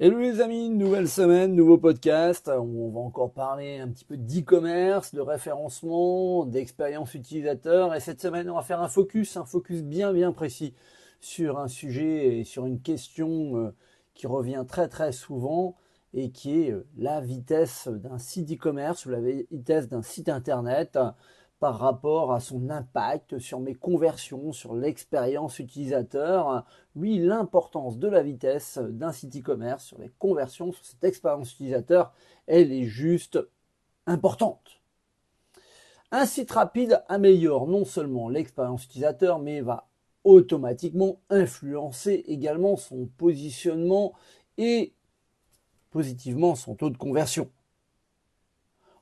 Hello les amis, nouvelle semaine, nouveau podcast. On va encore parler un petit peu d'e-commerce, de référencement, d'expérience utilisateur. Et cette semaine, on va faire un focus, un focus bien bien précis sur un sujet et sur une question euh, qui revient très très souvent et qui est euh, la vitesse d'un site e-commerce ou la vitesse d'un site internet par rapport à son impact sur mes conversions, sur l'expérience utilisateur. Oui, l'importance de la vitesse d'un site e-commerce sur les conversions, sur cette expérience utilisateur, elle est juste importante. Un site rapide améliore non seulement l'expérience utilisateur, mais va automatiquement influencer également son positionnement et positivement son taux de conversion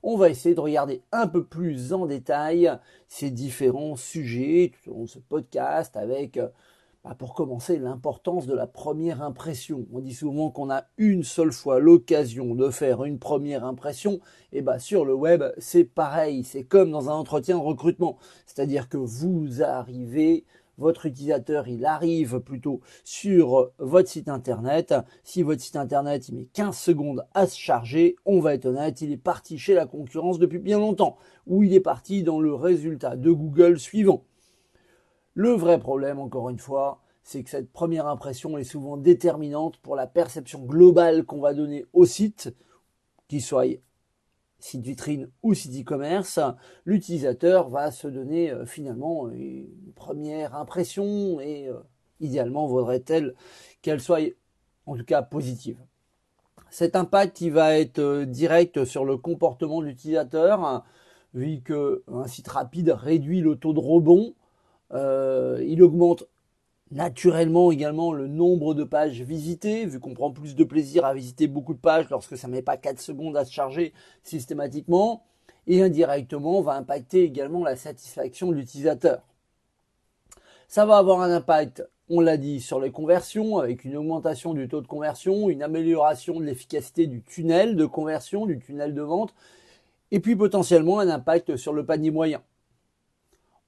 on va essayer de regarder un peu plus en détail ces différents sujets tout au long de ce podcast avec, euh, bah, pour commencer, l'importance de la première impression. On dit souvent qu'on a une seule fois l'occasion de faire une première impression, et bah sur le web, c'est pareil, c'est comme dans un entretien de recrutement. C'est-à-dire que vous arrivez votre utilisateur il arrive plutôt sur votre site internet. Si votre site internet met 15 secondes à se charger, on va être honnête, il est parti chez la concurrence depuis bien longtemps, ou il est parti dans le résultat de Google suivant. Le vrai problème, encore une fois, c'est que cette première impression est souvent déterminante pour la perception globale qu'on va donner au site, qu'il soit site vitrine ou site e-commerce, l'utilisateur va se donner euh, finalement une première impression et euh, idéalement vaudrait-elle qu'elle soit en tout cas positive. Cet impact il va être euh, direct sur le comportement de l'utilisateur, vu qu'un site rapide réduit le taux de rebond, il augmente naturellement également le nombre de pages visitées, vu qu'on prend plus de plaisir à visiter beaucoup de pages lorsque ça ne met pas 4 secondes à se charger systématiquement, et indirectement va impacter également la satisfaction de l'utilisateur. Ça va avoir un impact, on l'a dit, sur les conversions, avec une augmentation du taux de conversion, une amélioration de l'efficacité du tunnel de conversion, du tunnel de vente, et puis potentiellement un impact sur le panier moyen.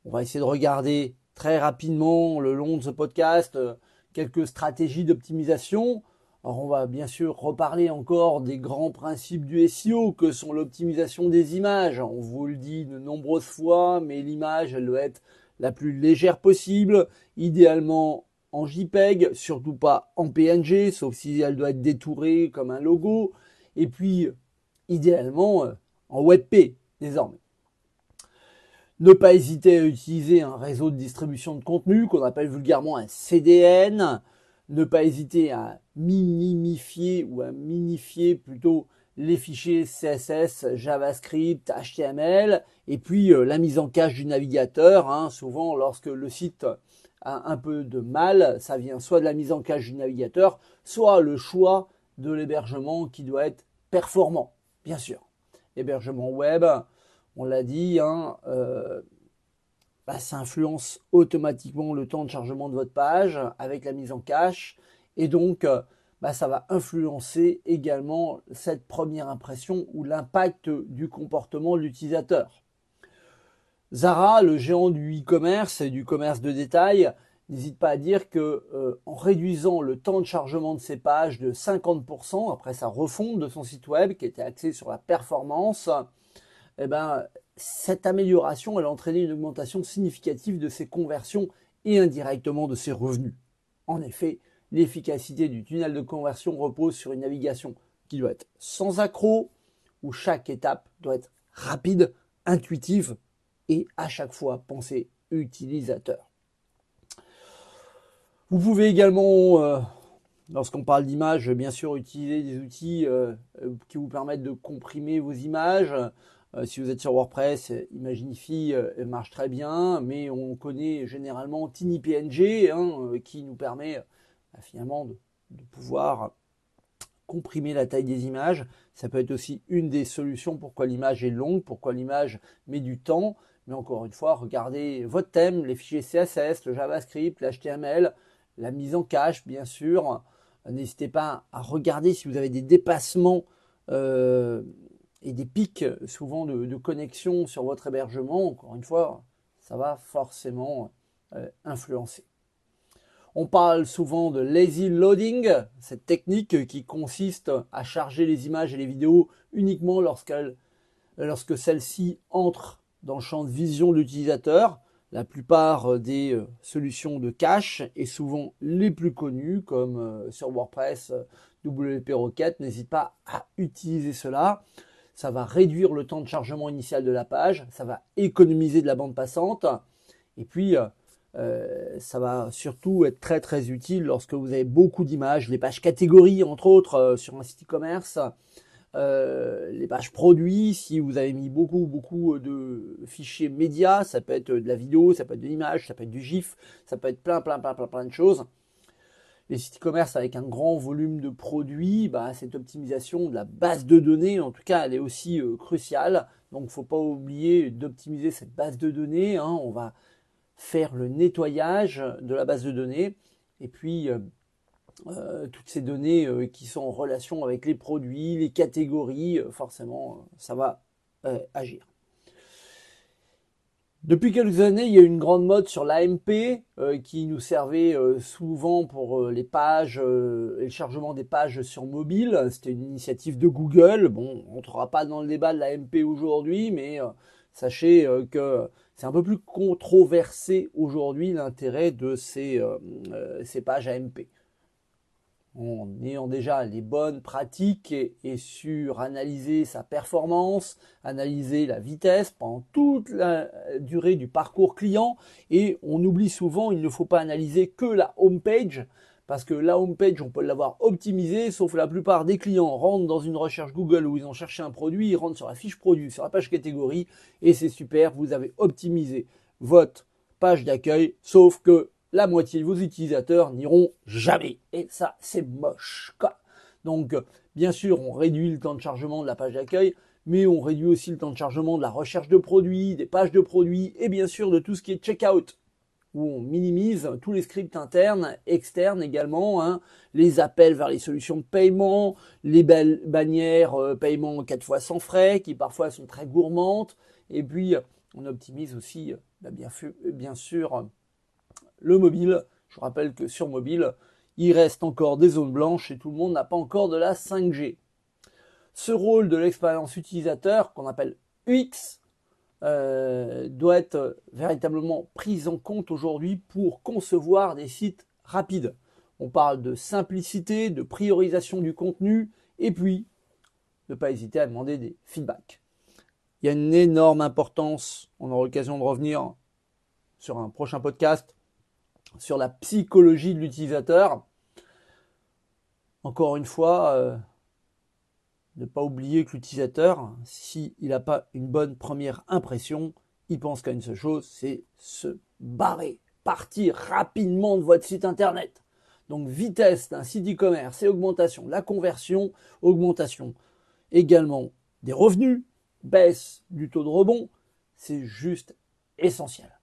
On va essayer de regarder très rapidement le long de ce podcast euh, quelques stratégies d'optimisation. Alors on va bien sûr reparler encore des grands principes du SEO que sont l'optimisation des images. On vous le dit de nombreuses fois, mais l'image elle doit être la plus légère possible, idéalement en JPEG, surtout pas en PNG, sauf si elle doit être détourée comme un logo, et puis idéalement euh, en WebP désormais. Ne pas hésiter à utiliser un réseau de distribution de contenu qu'on appelle vulgairement un CDN. Ne pas hésiter à minimifier ou à minifier plutôt les fichiers CSS, JavaScript, HTML, et puis euh, la mise en cache du navigateur. Hein. souvent, lorsque le site a un peu de mal, ça vient soit de la mise en cache du navigateur, soit le choix de l'hébergement qui doit être performant, bien sûr. Hébergement web, on l'a dit, hein, euh, bah, ça influence automatiquement le temps de chargement de votre page avec la mise en cache. Et donc, euh, bah, ça va influencer également cette première impression ou l'impact du comportement de l'utilisateur. Zara, le géant du e-commerce et du commerce de détail, n'hésite pas à dire que euh, en réduisant le temps de chargement de ses pages de 50% après sa refonte de son site web qui était axé sur la performance, eh ben, cette amélioration elle a entraîné une augmentation significative de ses conversions et indirectement de ses revenus. En effet, l'efficacité du tunnel de conversion repose sur une navigation qui doit être sans accroc, où chaque étape doit être rapide, intuitive et à chaque fois pensée utilisateur. Vous pouvez également, euh, lorsqu'on parle d'image, bien sûr utiliser des outils euh, qui vous permettent de comprimer vos images, euh, si vous êtes sur WordPress, Imaginify euh, marche très bien, mais on connaît généralement TinyPNG hein, euh, qui nous permet bah, finalement de, pouvoir comprimer la taille des images. Ça peut être aussi une des solutions pourquoi l'image est longue, pourquoi l'image met du temps. Mais encore une fois, regardez votre thème, les fichiers CSS, le JavaScript, l'HTML, la mise en cache, bien sûr. N'hésitez pas à regarder si vous avez des dépassements et des pics souvent de, connexion sur votre hébergement, encore une fois, ça va forcément euh, influencer. On parle souvent de lazy loading, cette technique qui consiste à charger les images et les vidéos uniquement lorsque celles-ci entrent dans le champ de vision de l'utilisateur. La plupart des euh, solutions de cache et souvent les plus connues comme euh, sur WordPress, WP Rocket, n'hésite pas à utiliser cela. Ça va réduire le temps de chargement initial de la page, ça va économiser de la bande passante et puis euh, euh, ça va surtout être très très utile lorsque vous avez beaucoup d'images, les pages catégories entre autres euh, sur un site e-commerce, les pages produits, si vous avez mis beaucoup beaucoup de fichiers médias, ça peut être de la vidéo, ça peut être de l'image, ça peut être du GIF, ça peut être plein plein plein plein plein de choses. Les sites e-commerce avec un grand volume de produits, bah, cette optimisation de la base de données, en tout cas, elle est aussi cruciale. Donc, il ne faut pas oublier d'optimiser cette base de données. Hein. On va faire le nettoyage de la base de données et puis euh, euh, toutes ces données euh, qui sont en relation avec les produits, les catégories, forcément, ça va agir. Depuis quelques années, il y a une grande mode sur l'AMP qui nous servait souvent pour les pages et le chargement des pages sur mobile. C'était une initiative de Google. Bon, on ne rentrera pas dans le débat de l'AMP aujourd'hui, mais Sachez euh, que c'est un peu plus controversé aujourd'hui l'intérêt de euh, euh, ces, pages AMP. En ayant déjà les bonnes pratiques et, sur analyser sa performance, analyser la vitesse pendant toute la durée du parcours client. Et on oublie souvent, il ne faut pas analyser que la home page, parce que la homepage, on peut l'avoir optimisée, sauf la plupart des clients rentrent dans une recherche Google où ils ont cherché un produit, ils rentrent sur la fiche produit, sur la page catégorie, et c'est super, vous avez optimisé votre page d'accueil, sauf que la moitié de vos utilisateurs n'iront jamais. Et ça, c'est moche. Donc, bien sûr, on réduit le temps de chargement de la page d'accueil, mais on réduit aussi le temps de chargement de la recherche de produits, des pages de produits, et bien sûr de tout ce qui est checkout où on minimise tous les scripts internes, externes également, hein, les appels vers les solutions de paiement, les bannières euh, paiement 4 fois sans frais, qui parfois sont très gourmandes, et puis on optimise aussi, euh, bah, bien, bien, sûr, le mobile. Je rappelle que sur mobile, il reste encore des zones blanches et tout le monde n'a pas encore de la 5G. Ce rôle de l'expérience utilisateur, qu'on appelle UX, euh, doit être véritablement prise en compte aujourd'hui pour concevoir des sites rapides. On parle de simplicité, de priorisation du contenu, et puis ne pas hésiter à demander des feedbacks. Il y a une énorme importance, on aura l'occasion de revenir sur un prochain podcast, sur la psychologie de l'utilisateur. Encore une fois, euh, ne pas oublier que l'utilisateur, s'il n'a pas une bonne première impression, il pense qu'à une seule chose, c'est se barrer, partir rapidement de votre site internet. Donc vitesse d'un site e-commerce et augmentation la conversion, augmentation également des revenus, baisse du taux de rebond, c'est juste essentiel.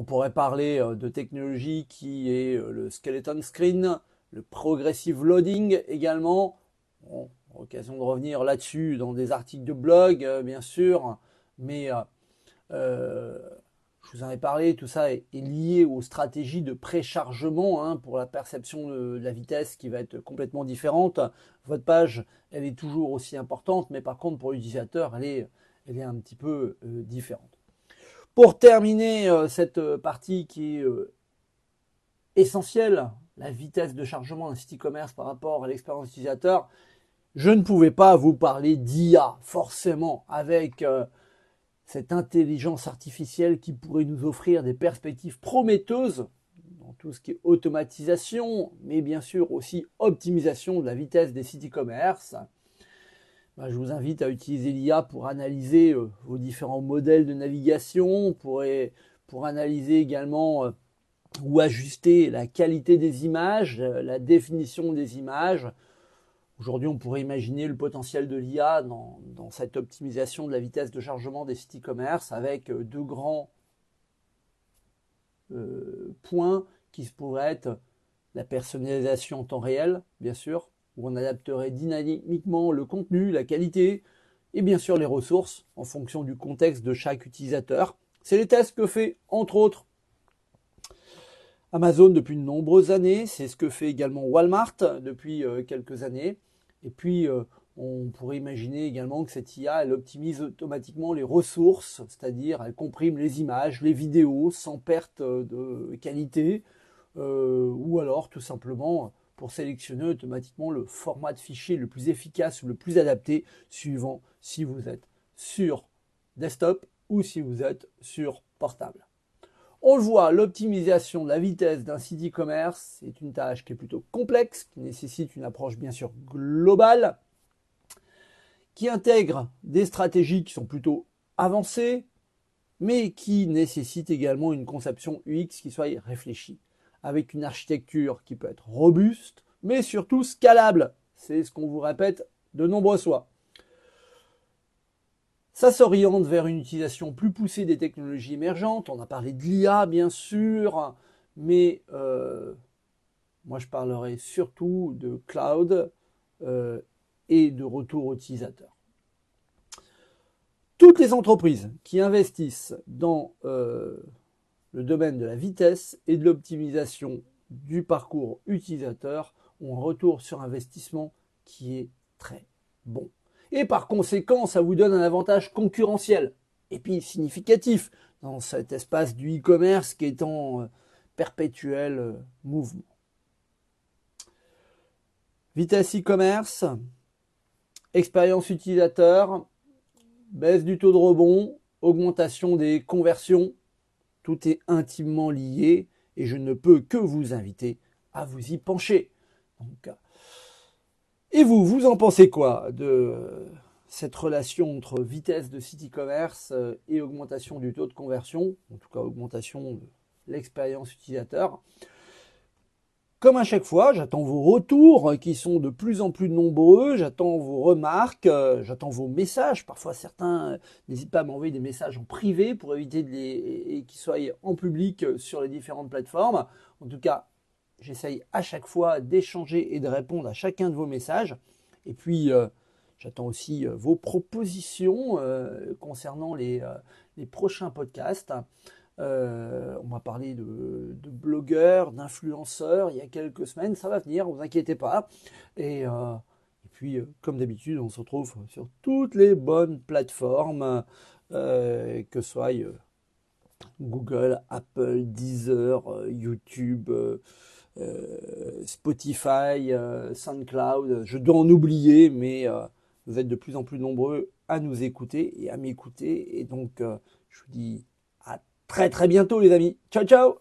On pourrait parler euh, de technologie qui est euh, le skeleton screen, le progressive loading également. Occasion de revenir là-dessus dans des articles de blog, euh, bien sûr, mais je vous en ai parlé, tout ça est, lié aux stratégies de préchargement hein, pour la perception de, la vitesse qui va être complètement différente. Votre page, elle est toujours aussi importante, mais par contre pour l'utilisateur, elle est un petit peu différente. Pour terminer cette partie qui est essentielle, la vitesse de chargement d'un site e-commerce par rapport à l'expérience utilisateur, je ne pouvais pas vous parler d'IA, forcément, avec euh, cette intelligence artificielle qui pourrait nous offrir des perspectives prometteuses dans tout ce qui est automatisation, mais bien sûr aussi optimisation de la vitesse des sites e-commerce. Bah, je vous invite à utiliser l'IA pour analyser euh, vos différents modèles de navigation, pour, analyser également euh, ou ajuster la qualité des images, la définition des images, Aujourd'hui, on pourrait imaginer le potentiel de l'IA dans, cette optimisation de la vitesse de chargement des sites e-commerce avec euh, deux grands euh, points qui pourraient être la personnalisation en temps réel, bien sûr, où on adapterait dynamiquement le contenu, la qualité et bien sûr les ressources en fonction du contexte de chaque utilisateur. C'est les tests que fait entre autres Amazon depuis de nombreuses années, c'est ce que fait également Walmart depuis quelques années. Et puis, on pourrait imaginer également que cette IA, elle optimise automatiquement les ressources, c'est-à-dire elle comprime les images, les vidéos sans perte de qualité, ou alors tout simplement pour sélectionner automatiquement le format de fichier le plus efficace ou le plus adapté suivant si vous êtes sur desktop ou si vous êtes sur portable. On le voit, l'optimisation de la vitesse d'un site e-commerce est une tâche qui est plutôt complexe, qui nécessite une approche bien sûr globale, qui intègre des stratégies qui sont plutôt avancées, mais qui nécessite également une conception UX qui soit réfléchie avec une architecture qui peut être robuste, mais surtout scalable. C'est ce qu'on vous répète de nombreuses fois. Ça s'oriente vers une utilisation plus poussée des technologies émergentes. On a parlé de l'IA, bien sûr, mais euh, moi je parlerai surtout de cloud euh, et de retour utilisateur. Toutes les entreprises qui investissent dans euh, le domaine de la vitesse et de l'optimisation du parcours utilisateur ont un retour sur investissement qui est très bon. Et par conséquent, ça vous donne un avantage concurrentiel et puis significatif dans cet espace du e-commerce qui est en euh, perpétuel euh, mouvement. Vitesse e-commerce, expérience utilisateur, baisse du taux de rebond, augmentation des conversions, tout est intimement lié et je ne peux que vous inviter à vous y pencher. Euh, et vous, vous en pensez quoi de cette relation entre vitesse de site e-commerce euh, et augmentation du taux de conversion, en tout cas augmentation de l'expérience utilisateur? Comme à chaque fois, j'attends vos retours qui sont de plus en plus nombreux, j'attends vos remarques, euh, j'attends vos messages. Parfois certains n'hésitent pas à m'envoyer des messages en privé pour éviter qu'ils soient en public sur les différentes plateformes. En tout cas, j'essaye à chaque fois d'échanger et de répondre à chacun de vos messages. Et puis euh, j'attends aussi euh, vos propositions concernant les prochains podcasts. Euh, on m'a parlé de, blogueurs, d'influenceurs il y a quelques semaines. Ça va venir, vous inquiétez pas. Et, euh, puis, euh, comme d'habitude, on se retrouve sur toutes les bonnes plateformes, que ce soit Google, Apple, Deezer, YouTube. Spotify, SoundCloud, je dois en oublier, mais vous êtes de plus en plus nombreux à nous écouter et à m'écouter. Et donc, je vous dis très très bientôt les amis. Ciao ciao